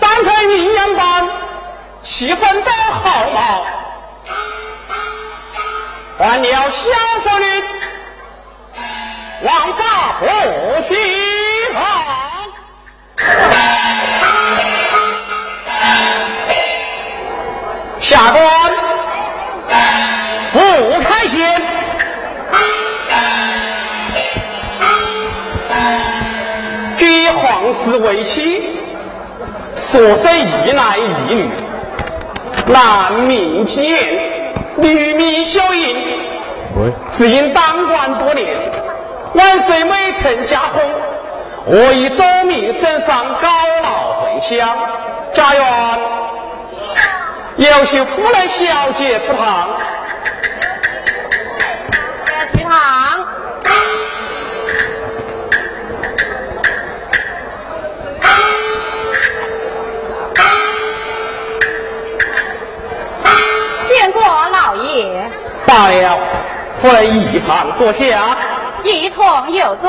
三层阴阳班，气氛都好嘛。换了小说的王法不虚放，下官皇室为妻，所生一男一女，男名简，女名秀英。只因当官多年，万岁未曾加封，我以周民身上高老回乡，家园有请夫人小姐赴堂。罢了，夫人一旁坐下。一同有座。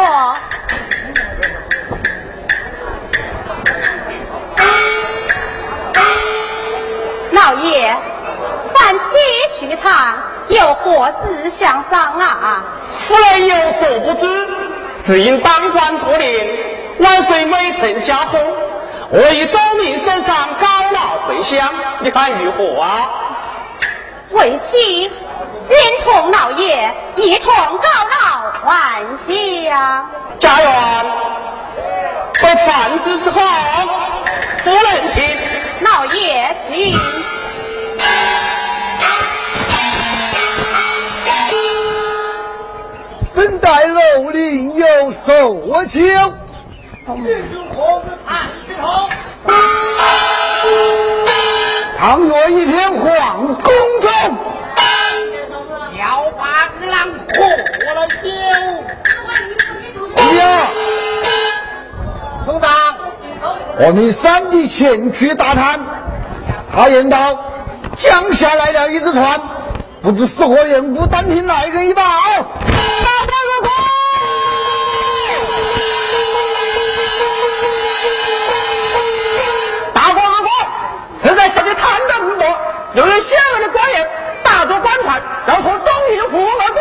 老爷，凡妻去堂，有何事相商啊？夫人有所不知，只因当官多年，万岁未曾加封，我以周民身上高老回乡，你看如何啊？为妻愿同老爷一同告老还乡。家园，在传旨之后，夫人请。老爷请。身在楼林有所求。倘若一天皇宫中，郎破了酒。哎呀，首长，我们三弟前去打探，他言道江下来了一只船，不知是何人，不单听来人一报。大官阿官，是在下面探的不多，又有县尉的官员打着官船，要从东营湖而过。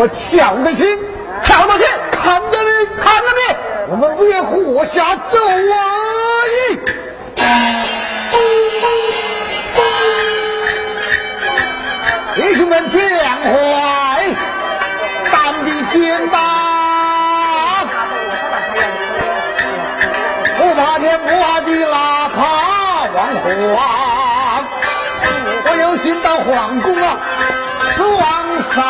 这可瞧得起，瞧得起，看得你，看得你，我们不愿活下走而已。弟兄们听坏，胆比天大，不怕天不怕地，哪怕王皇。我有心到皇宫啊，是王杀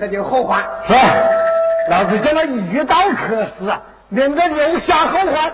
这就后患。是，老子叫他遇到客死，免得留下后患。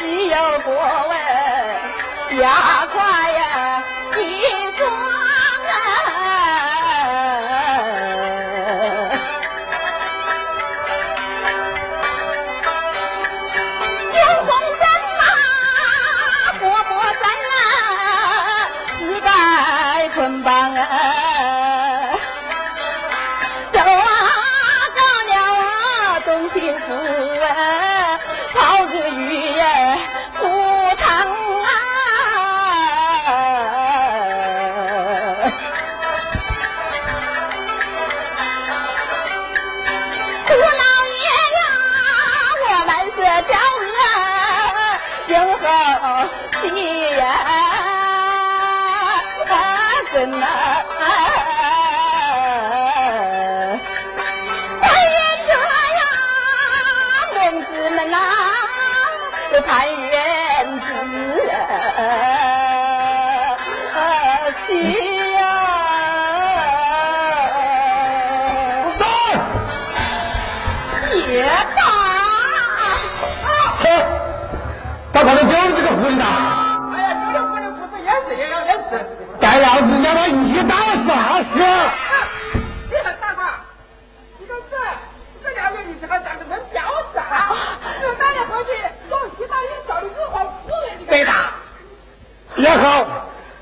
只有过问，压垮呀后起呀，真呐。但愿这样，孟子们呐，都攀缘子啊，带老子让他一打啥事？你看大哥，你看这这两个女子还长得回去用西大一小的日黄夫人，对的，也好，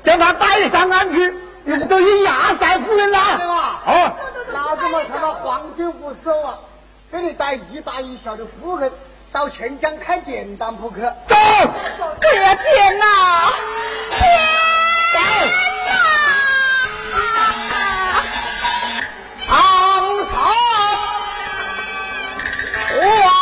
叫他带上岸去，用等于压寨夫人了。对吧哦，老子们他妈黄金不收啊，给你带一大一小的夫人到钱江开简单扑克。走，哎呀天儿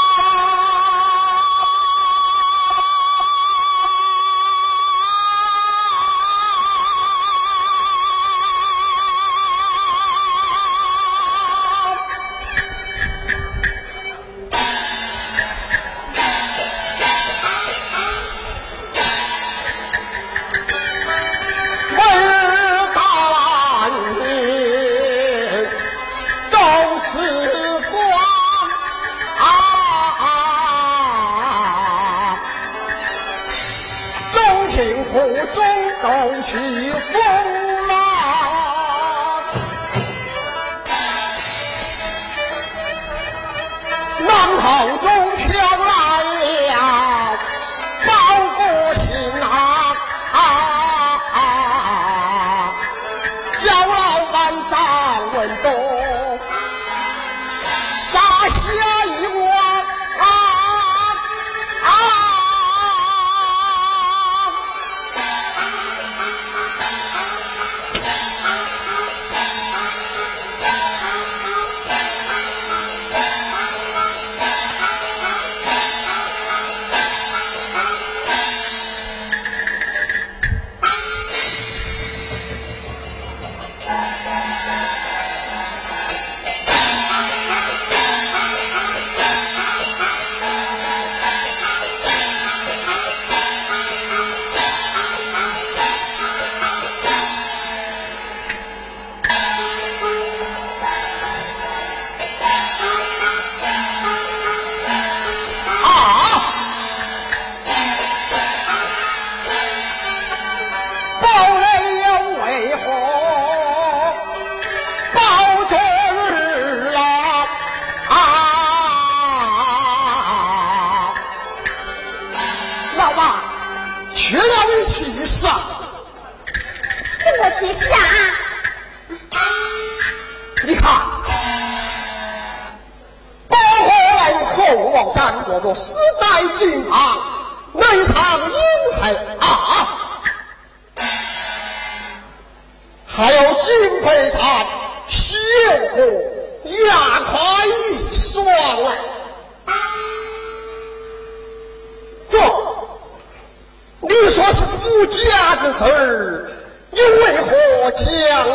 又为何将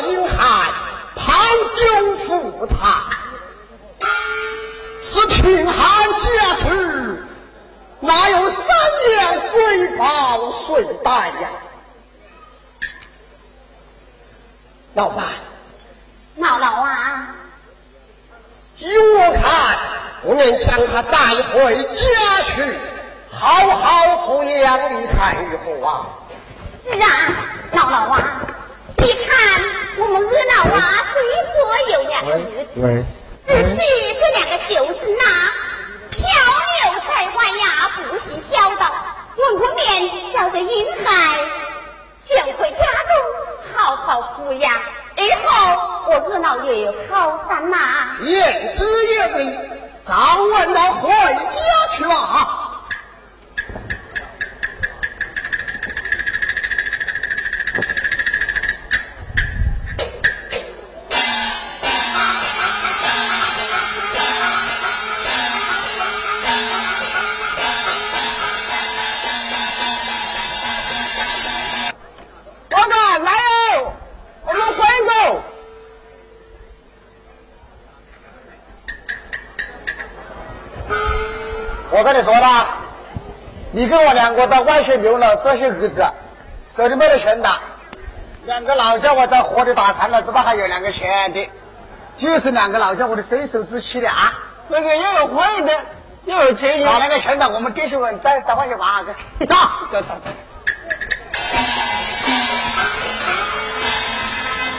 英海抛丢赴他？是贫寒家事，哪有三年归报谁带呀？老范，姥姥啊，依我看，不愿将他带回家去，好好抚养，你看如何啊？是啊，姥姥啊，你看我们二老啊，虽说有两个儿子，只是这两个秀子呐，漂流在外呀，不识孝道，我不免叫这英海将回家中好好抚养，日后我二老也有靠山呐、言之有理，早晚要回家去啊！你跟我两个到外县流了这些日子，手里没得钱的。两个老家伙在河里打残了，这边还有两个钱的，就是两个老家伙的身手之气的啊！那个又有会的，又有钱把用。那个钱的，我们弟兄们，再再换去玩个。走走走走。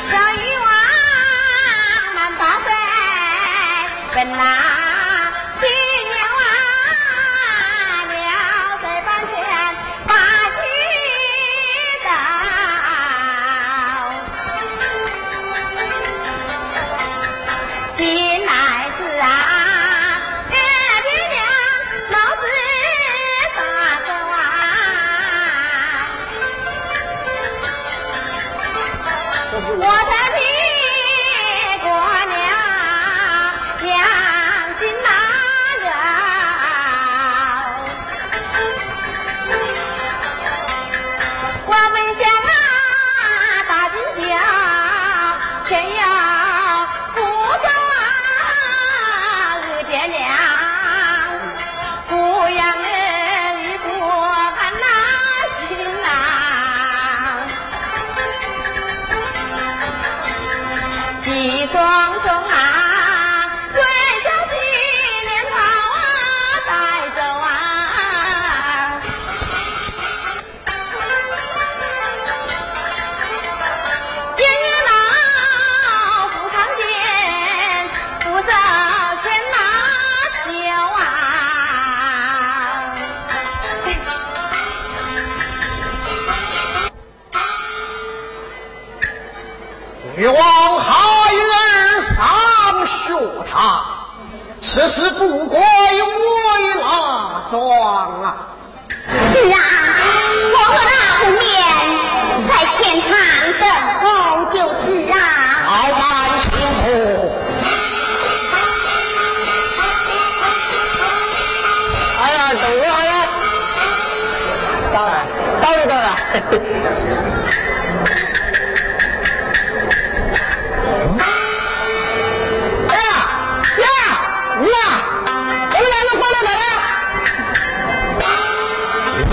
小渔网满大水，奔那哪桩啊？是啊，我和那不面在天堂等候就是啊。好办清楚。哎呀，等一下呀！当然，当然当然。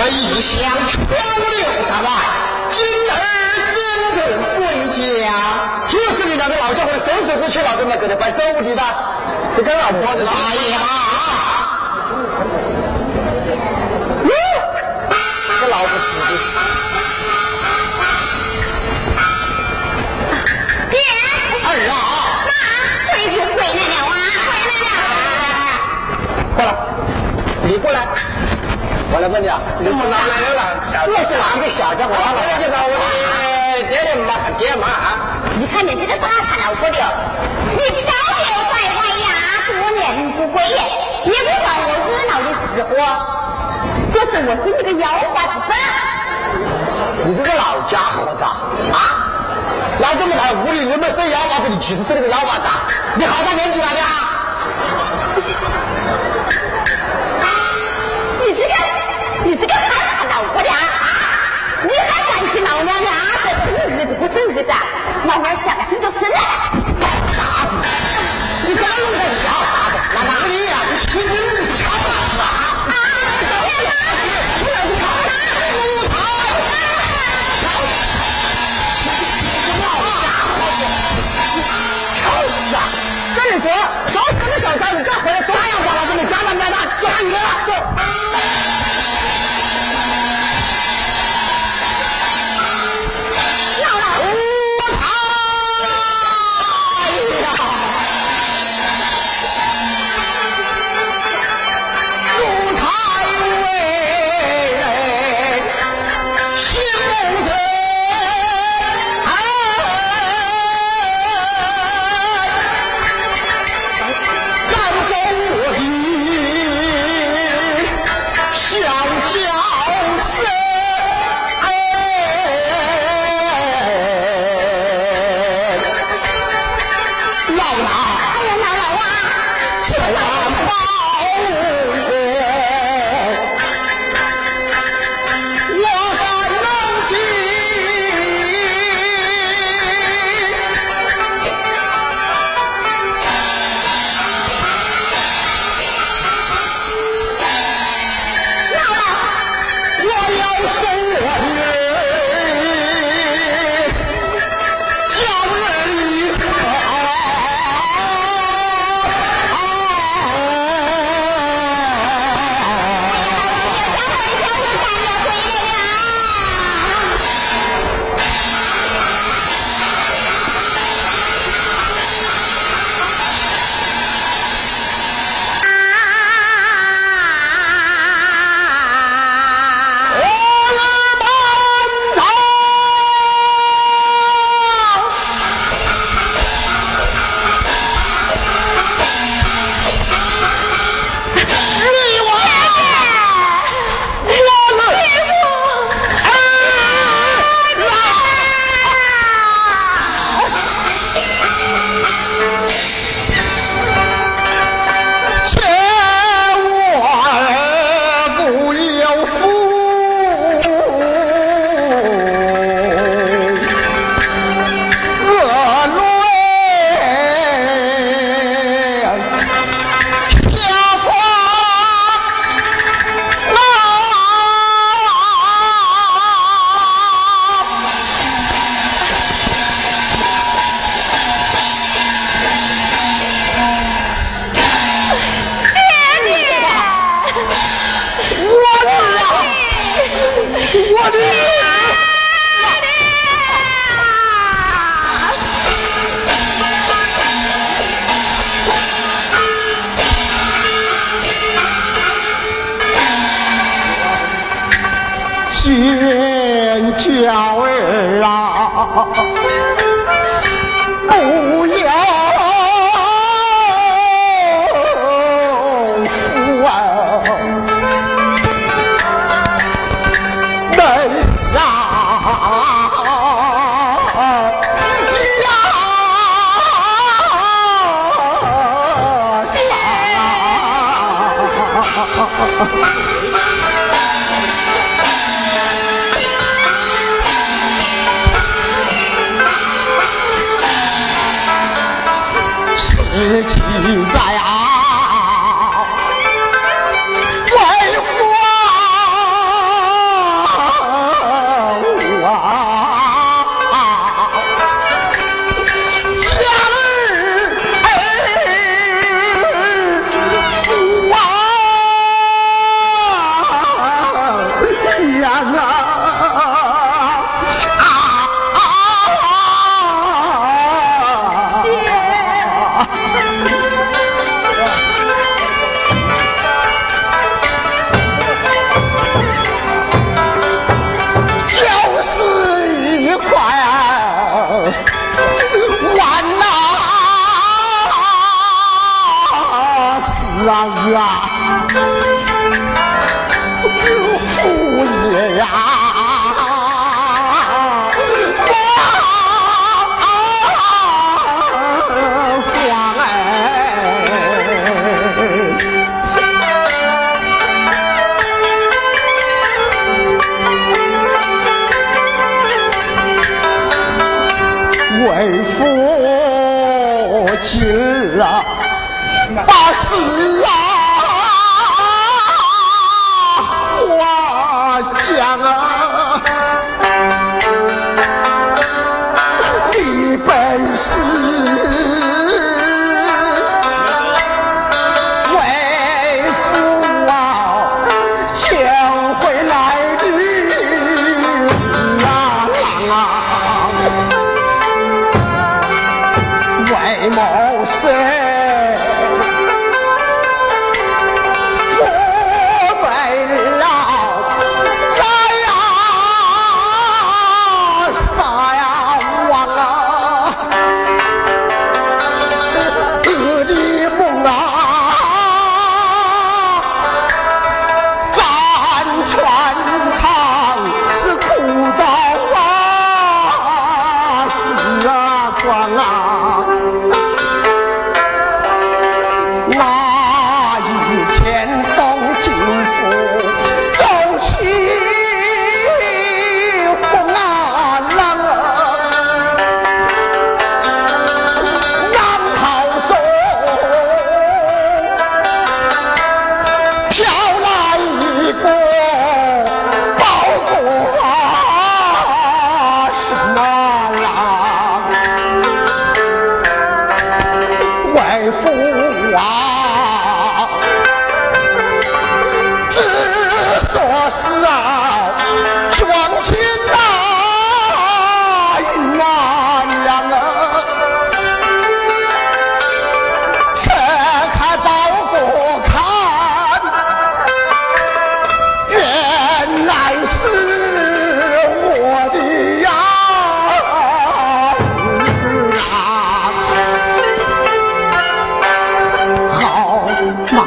一向漂流在外，今儿怎肯归家？就是你两个老家伙的伸手之气，老子们给你摆手舞的，这跟老婆子来呀！这老子死的。爹，儿啊，妈，闺子回来了啊，回来了。过来，你过来。我来问你啊，你是哪来的了？我是哪个小家伙？我来就到我的爹妈爹妈。你看你这个大老婆的，你漂流在外呀，多年不归，也不管我热闹的死活。这是我是你个妖法子。你这个老家伙子啊！老这么大屋里那么生妖娃子，你其实是那个妖娃子，你好大年纪了的啊！还管起老娘的啊？这生儿子不生儿子，慢慢想生就生了。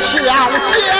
小啊，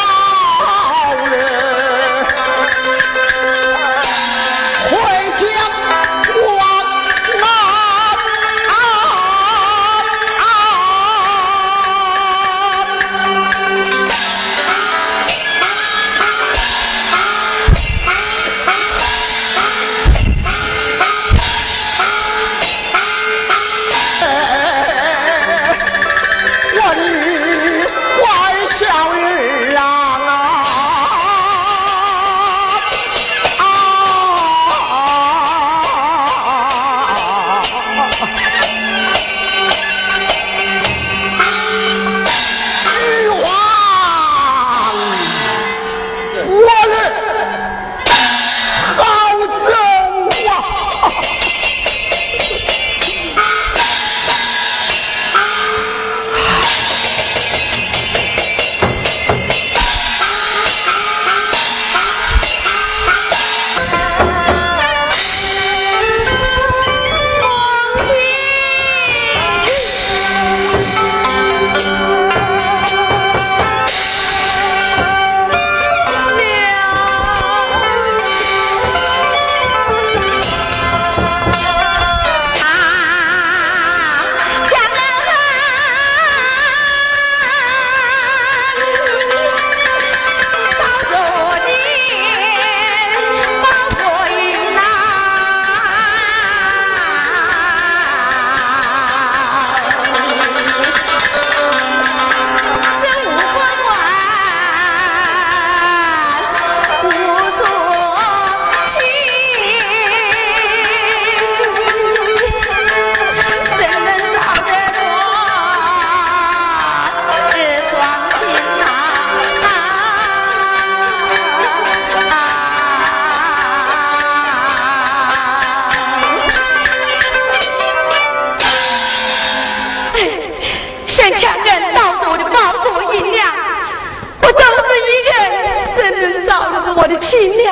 Çiğne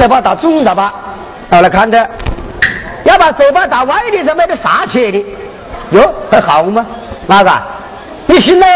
这把打中了吧，我来看的，要把嘴巴打歪的，才没得啥钱的？哟，还好吗？哪个？你信喽？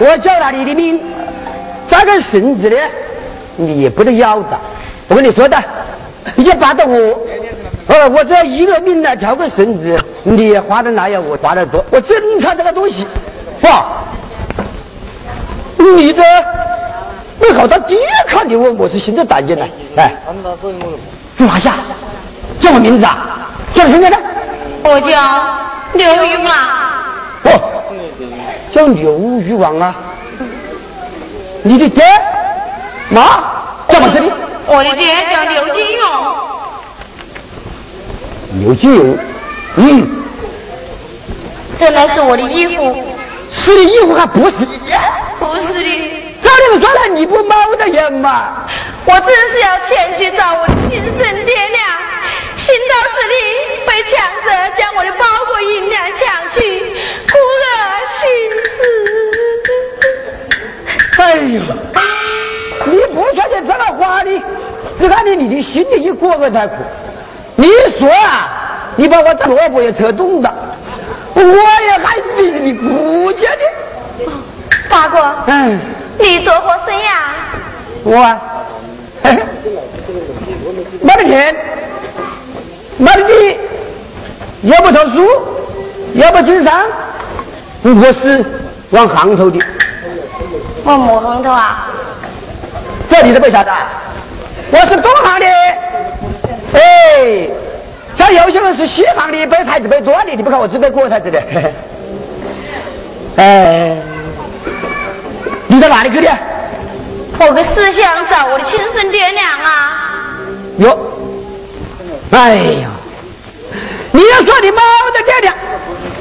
我叫了你的命，这个绳子呢，你也不能要的。我跟你说的，你就扒着我，呃，我只要一个命来挑个绳子，你也花的哪样，我花的多。我珍藏这个东西，不，你这，你好到第一看你问我是心的单进来，哎，拿下，叫我名字啊？叫什么呢？我叫刘玉王。哦，叫刘玉王啊？你的爹妈叫么事的？我的爹叫刘金勇。刘金勇，嗯，这乃是我的衣服。是的衣服还不是的？不是的。找你们说了，你不 mau 的人嘛？我真是要前去找我的亲生爹娘，行到这里被强者将我的包裹银两抢去，故而哎呀，你不觉得这个话的，只看你你的心里一过个才苦。你说啊，你把我的萝卜也扯动了，我也还是比你顾家的。大哥，嗯，你做何生呀？我啊。没得钱，没得地，要不读书，要不经商，我是往行头的。往么行头啊？这你都不晓得？我是东行的。哎，像有些人是西行的，背台子背多的，你不看我只背过台子的。哎，你到哪里去的？我去思乡找我的亲生爹娘啊！哟，哎呀，你要说你没的爹娘，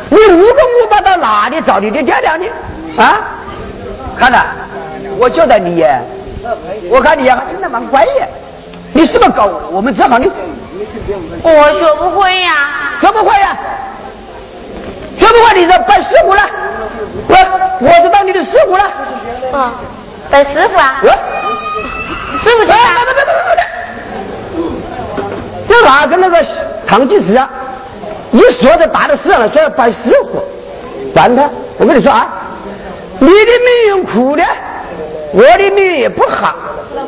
你无功无报到哪里找你的爹娘呢？啊？看了，我交代你耶，我看你还生得蛮乖耶，你是不是搞我们这行的？我学不会呀，学不会呀，学不会你就拜师傅了，我我就当你的师傅了。啊。拜师傅啊！师傅请。别别别别别这哪跟那个唐吉时啊？你说着大的事了，说要拜师傅，管他。我跟你说啊，你的命运苦的，我的命运也不好，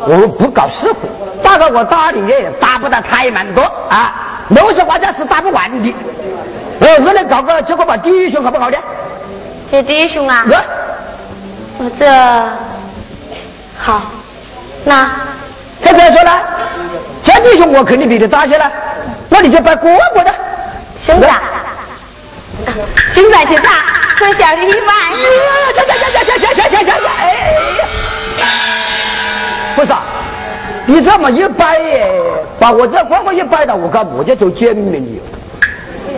我不搞社会。大概我打你也打不到太蛮多啊，有些话家是打不完的。我，我来搞个，结果把弟兄好不好的？这弟兄啊？我这。好，那他再说了，这弟兄我肯定比你大些了，那你就拜哥哥的兄弟，兄弟去上，做小弟一拜。行行行行行行行行行行，哎呀，不是，你这么一拜耶，把我这哥哥一拜到，我看我就走见面你。对，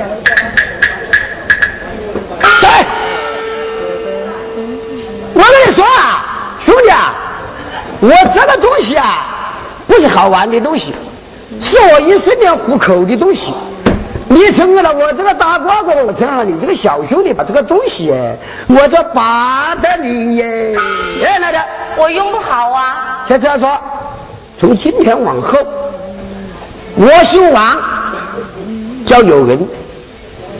我跟你说啊，兄弟啊。我这个东西啊，不是好玩的东西，是我一生要糊口的东西。你成为了我这个大哥哥，我成了你这个小兄弟，把这个东西，我就巴着你耶！哎，来的，我用不好啊。先这样说，从今天往后，我姓王，叫有人，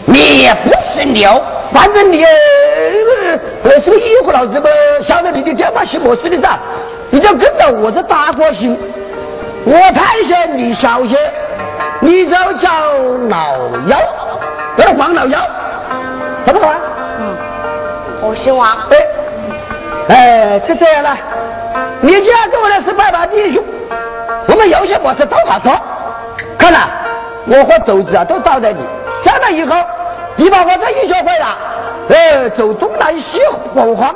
你也不姓刘，反正你呃是个衣服老子不晓得你的爹妈姓么事的噻。你就跟着我这大哥行，我太监你小些，你就叫老幺，叫黄老幺，好不好啊？嗯，我姓王。哎，哎，就这样了。你既然跟我来是拜把弟兄，我们有些模式都好做。看了，我和肘子啊都倒在你，长大以后，你把我这一学会了，哎，走东南西北方，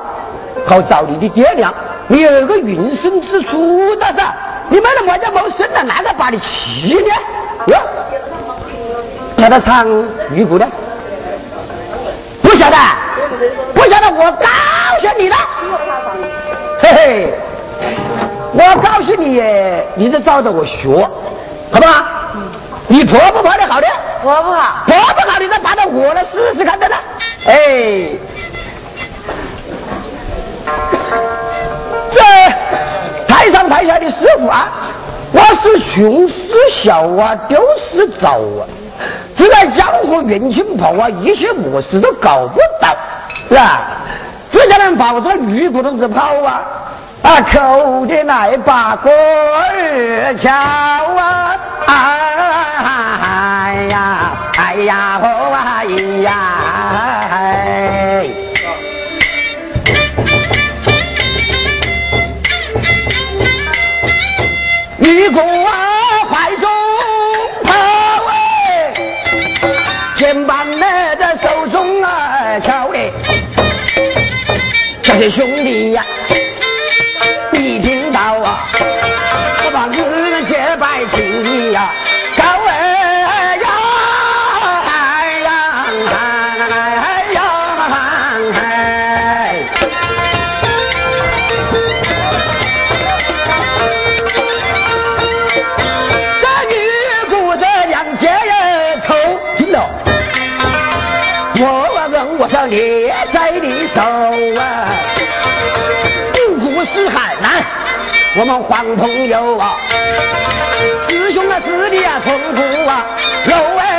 好找你的爹娘。你有个云生之处的噻，你没了么家没生的，哪个把你气呢？哟，晓得唱鱼鼓的？不晓得，不晓得，我告诉你了，嘿嘿，我告诉你，你就照着我学，好不好？你婆不婆的好的？婆不好，婆不好，你再爬到我来试试看的呢？哎。台台下的师傅啊，我是穷是小啊，丢是早啊，只在江湖运气跑啊，一些模式都搞不到，是吧？只叫人抱着鱼骨头子跑啊，啊，口的来把歌儿敲啊，哎呀，哎呀，哦哎呀，一个娃怀中抱哎肩膀来在手中啊瞧嘞这些兄弟呀列在你手啊，五湖四海来，我们黄朋友啊，师兄啊师弟啊，同苦啊，有哎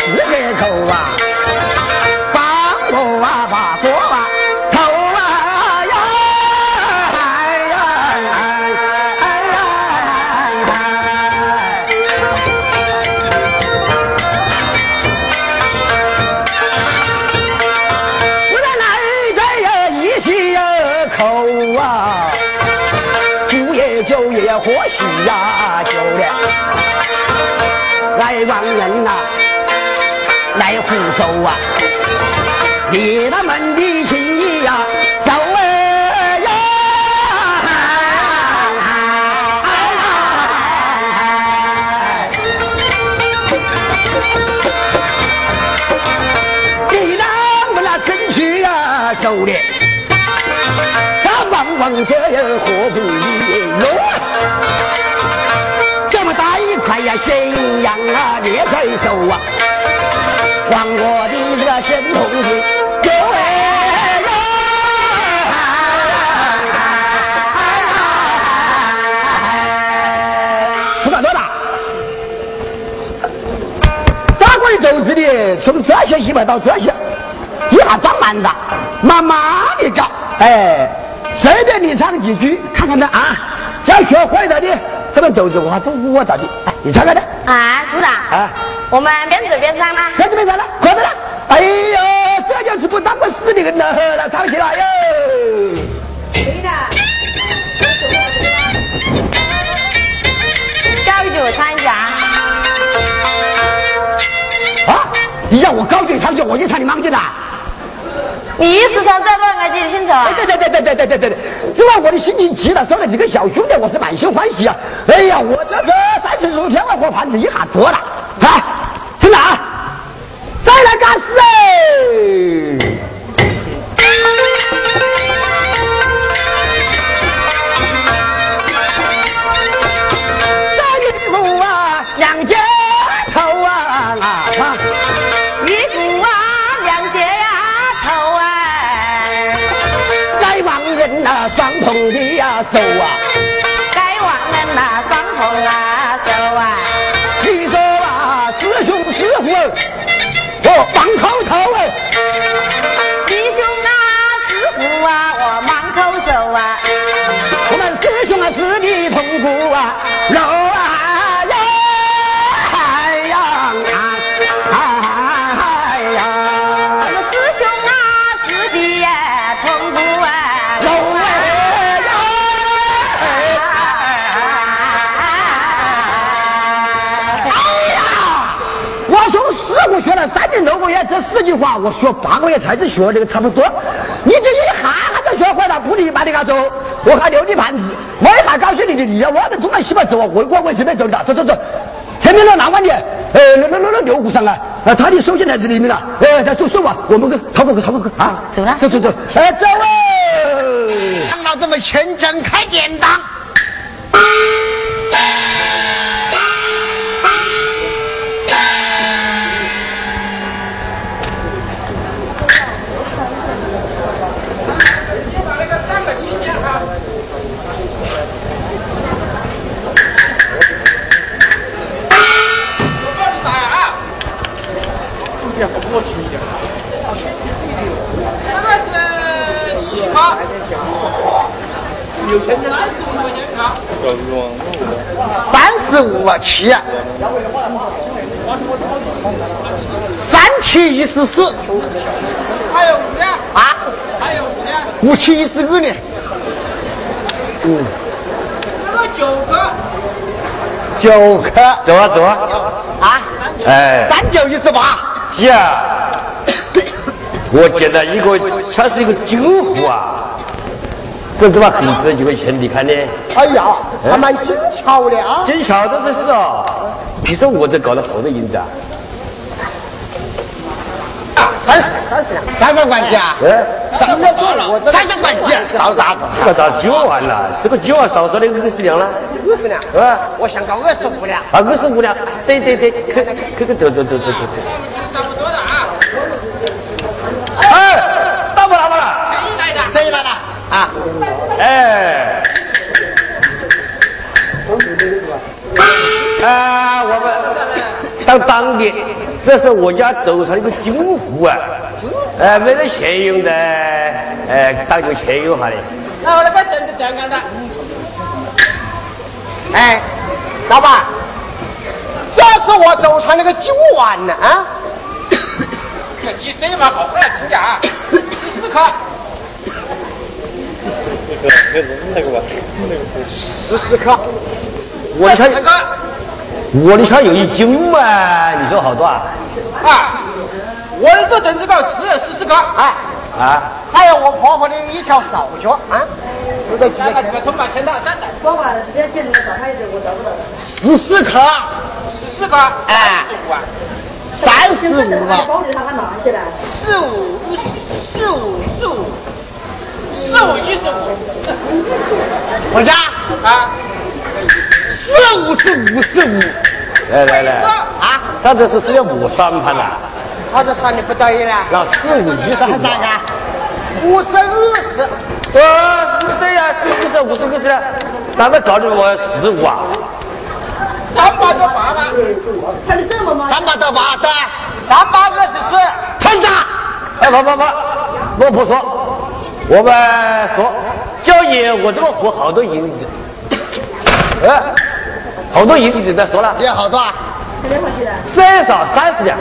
十个口啊！走啊！你那们的情谊呀，走哎呀！你让我，他往往这样活不易哟。这么大一块呀，心呀，你怎手啊？神童子，各位不管多大，法国的奏子的，从这些戏班到这些，一下装慢子，慢慢的搞，哎，随便你唱几句，看看他啊，要学会了的，什么奏子我都我到的。你唱个的啊，组长啊，我们边走边唱啦，边走边唱了，快点了！哎呦，这就是不当不死的人了，来唱起来哟！对的，高举唱一下啊！你让我高举唱就我就唱你忙去的。你是唱这个，我记得清楚啊！对对对对对对对对对，因为我的心情急了，收了你个小兄弟，我是满心欢喜啊！哎呀，我这这三十六天我活盘子一下多了，啊，听着啊，快来干事一啊两头啊一啊两头来往人双的手啊我光光头。这四句话我学八个月才子学这个差不多。你这一下下就学会了，不立马的搞走，我还留你盘子，我一下告诉你就离了，我在东南西北走啊，我我我这边走的，走走走，前面那南湾的，呃，那那那那牛骨上啊，啊，他的手机在这里面了，呃，在走手啊，我们跟掏个掏个啊，走了，走走走，哎，走哦，长老这么虔诚开典当。这个是汽卡，三十五块钱卡。三十五七，三七一十四。还有五两，啊，还有五两，五七一十二呢，嗯，这个九个，九颗。走啊走啊，啊，哎，三九一十八，姐啊，我觉得一个，他是一个酒壶啊，这怎么很值几块钱？你看呢？哎呀，还蛮精巧的啊，精巧都是是哦。你说我这搞了好多银子啊？三十三十两，三十块钱啊，哎，三十三十块钱，少啥子？这个咋九万了？这个九万少说的五十两了，五十两，是吧？我想搞二十五两。啊，二十五两，对对对，可可可走走走走走走。那我们今天差不多的啊，哎，打不打不了？谁来的？谁来了？啊，哎，啊，我们当当的，这是我家祖传的一个金壶啊，哎，没得钱用的，哎，当有钱用哈的。那我那个凳子这样干的，哎，老板，这是我祖传那个酒碗呢啊，这几升嘛，好喝了，听讲啊，十四克，十四克，我的枪这，个我的枪有一斤嘛，你说好多啊？啊，我的这等子高只有十四个，哎，啊，还有我婆婆的一条手脚啊，值得几那个个钱？这个通把钱到单的，十四颗，十四颗，哎十五啊，三十五了。四五四五四五四五一十五我家。啊，四五是五十五。来来来，啊，他这是是要五三盘呐，他这算的不对了。那四五一十五三三啊，五十二十，呃，对呀，是五十五十五十了，那么搞的我十五啊？三八到八嘛，三八多八对，三八二十四，团长，哎，不不不，我不说，我们说，交爷我这个活好多银子，哎，好多银子再说了，你好多啊？最少三十两。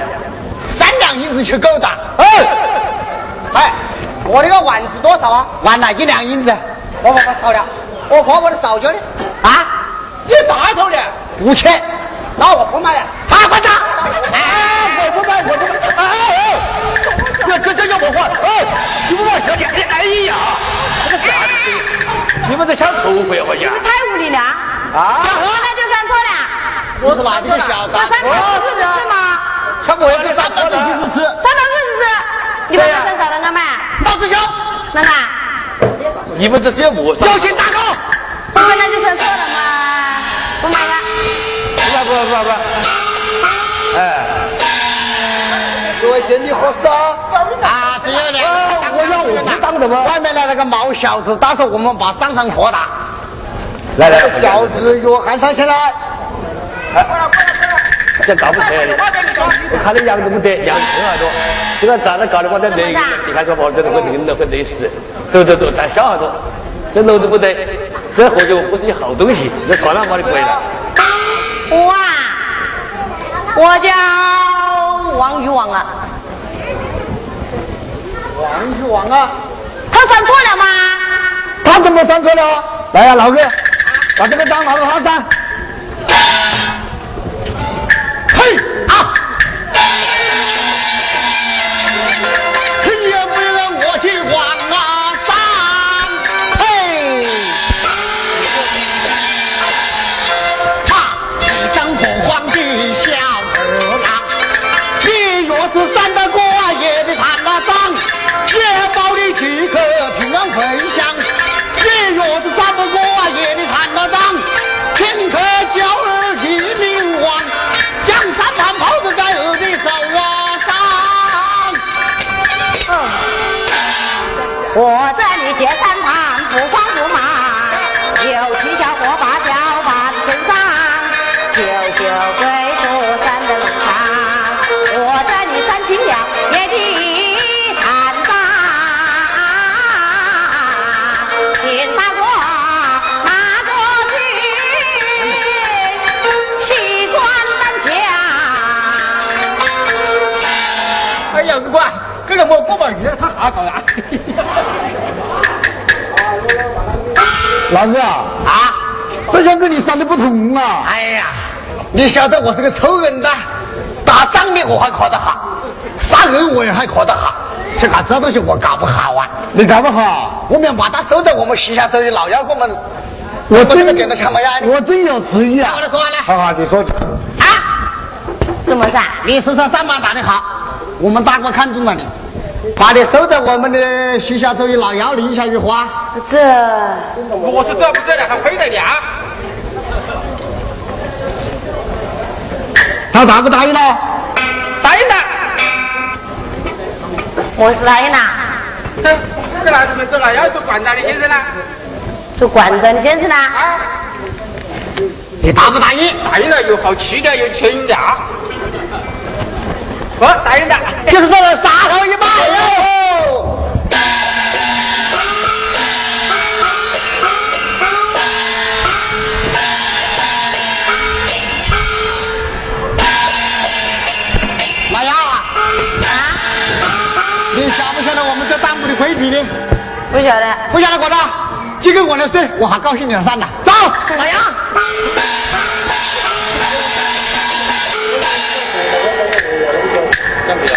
三两银子就够的。哎，哎，我那个碗是多少啊？碗哪一两银子？我婆婆少了，我婆婆的手脚呢？啊，一大头的，五千，那我不卖了。好，馆长。哎，我不卖，我不卖，哎哎，这这这叫我换，哎，你不卖小姐，哎呀，这个啥子？你们在抢头发我讲太无理了，啊？那就算错了，我是哪里的小三百五十是吗？抢我要给三百三百一十四，三百五十四，你把它算少了我们，老子兄，那个，你们这是要抹杀？有请大哥。我们那就算错了嘛，不买了。不不不不，哎，各位兄弟啊，只有两啊个，我要我不当的吗？外面来了个毛小子，到时候我们把上上扩大。来来，小子我喊上前来过来过来，这搞不成的。我看你样子不得，样子很多。这个站着搞的我在累，你看说我这个会淋了，会累死。走走走，咱小很多。这路子不得，这喝酒不是一好东西，这传染把你鬼了。我啊，我叫王玉王啊，王玉王啊，他算错了吗？他怎么算错了？来呀、老哥，把这个章拿到他上。回乡。你若是站不过也得谈了账，顷刻娇儿的命亡，江山盘炮子在儿的手啊上。我这里接三盘，不光我过把鱼，他还搞呀？老哥啊啊，这想跟你想的不同啊！哎呀，你晓得我是个仇人的，打仗的我还考得好，杀人我也还考得好，这个这东西我搞不好啊！你搞不好，我们把他收在我们西夏州的老妖怪们，我真的给他什么呀？我真有主意啊！我来说完了好好，你说。啊，怎么噻？你身上三把打得好，我们大哥看中了你，把你收在我们的西夏州的老窑里下雨花。这我是这不这的，还亏得了？他答不答应了？答应的。我是答应啦，哼，这哪什么这哪要做馆长的先生呢？做馆长的先生呢。啊，你答不答应？答应了有好吃的，有清凉。我答应的。就是这个杀头一把哟！老杨啊，你晓不晓得我们这当铺的规矩呢？不晓得，不晓得我的，今个我来睡，我还高兴点上呢。走，老杨。campeón.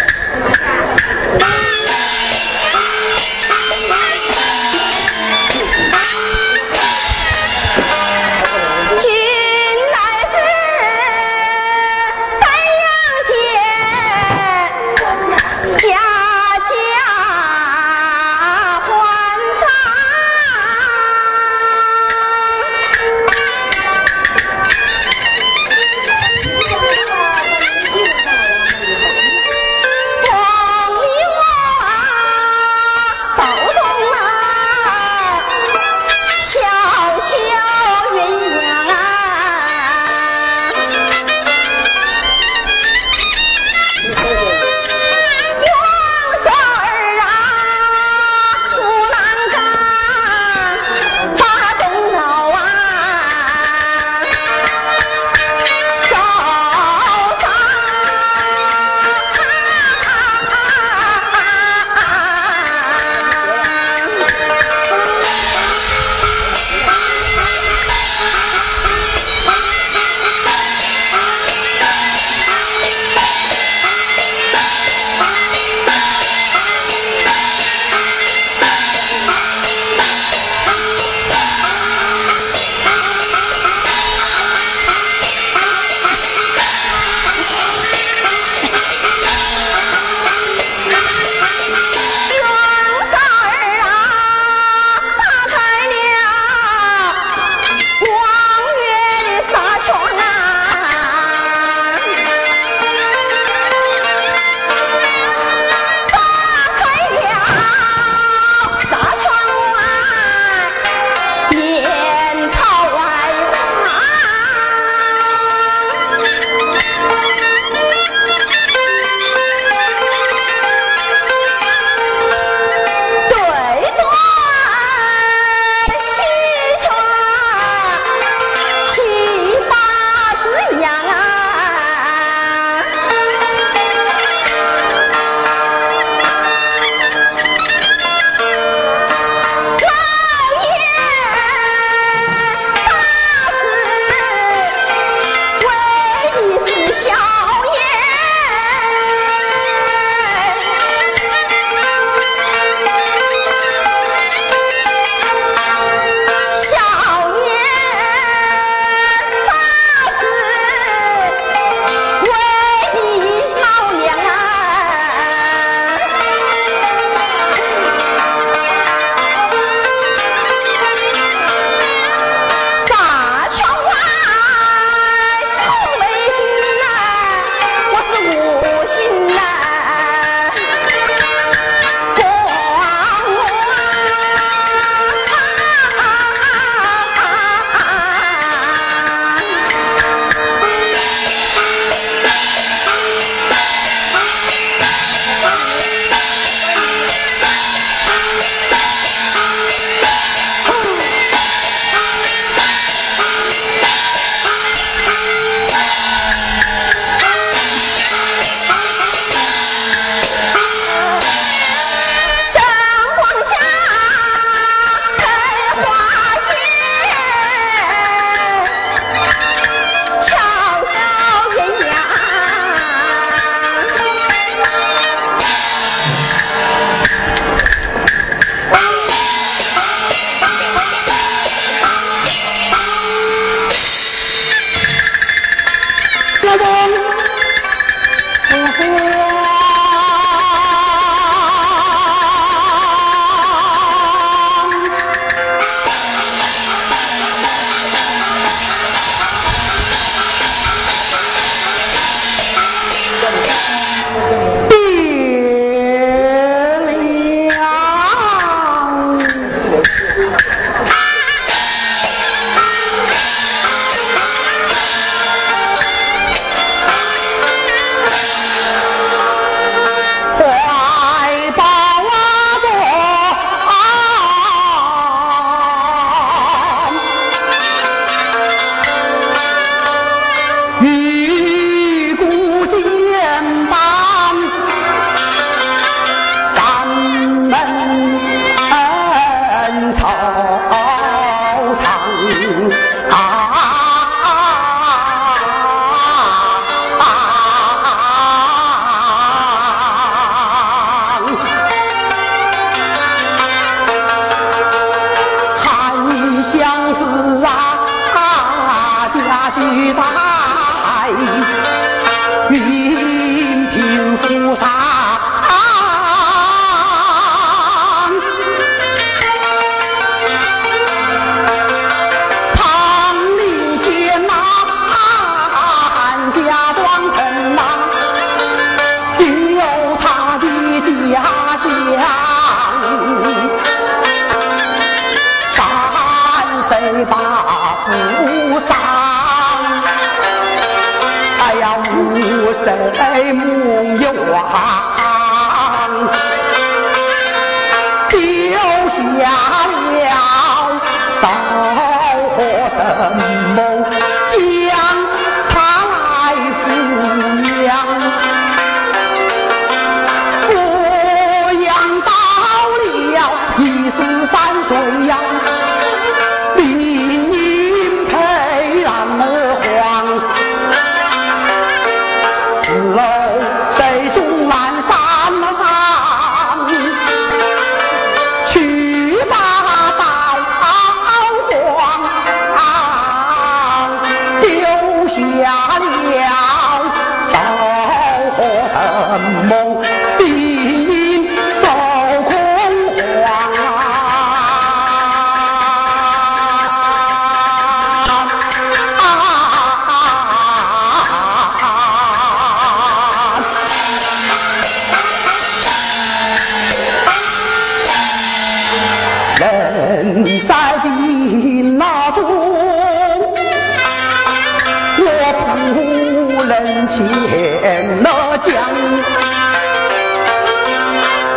前那将，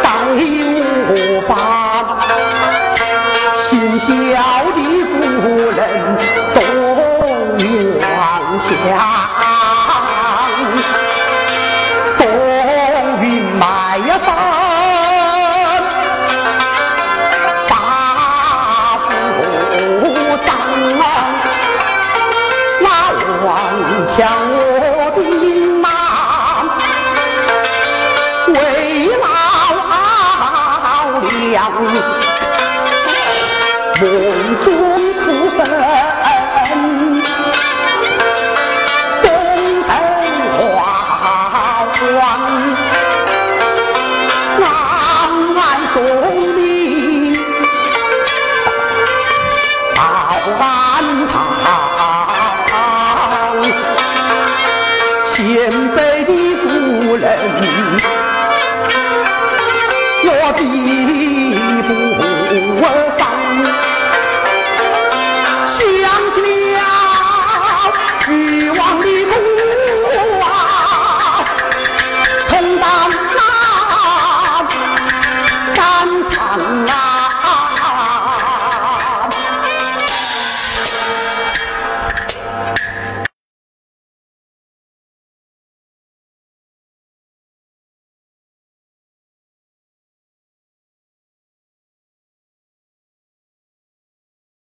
当我把心小的。我必不。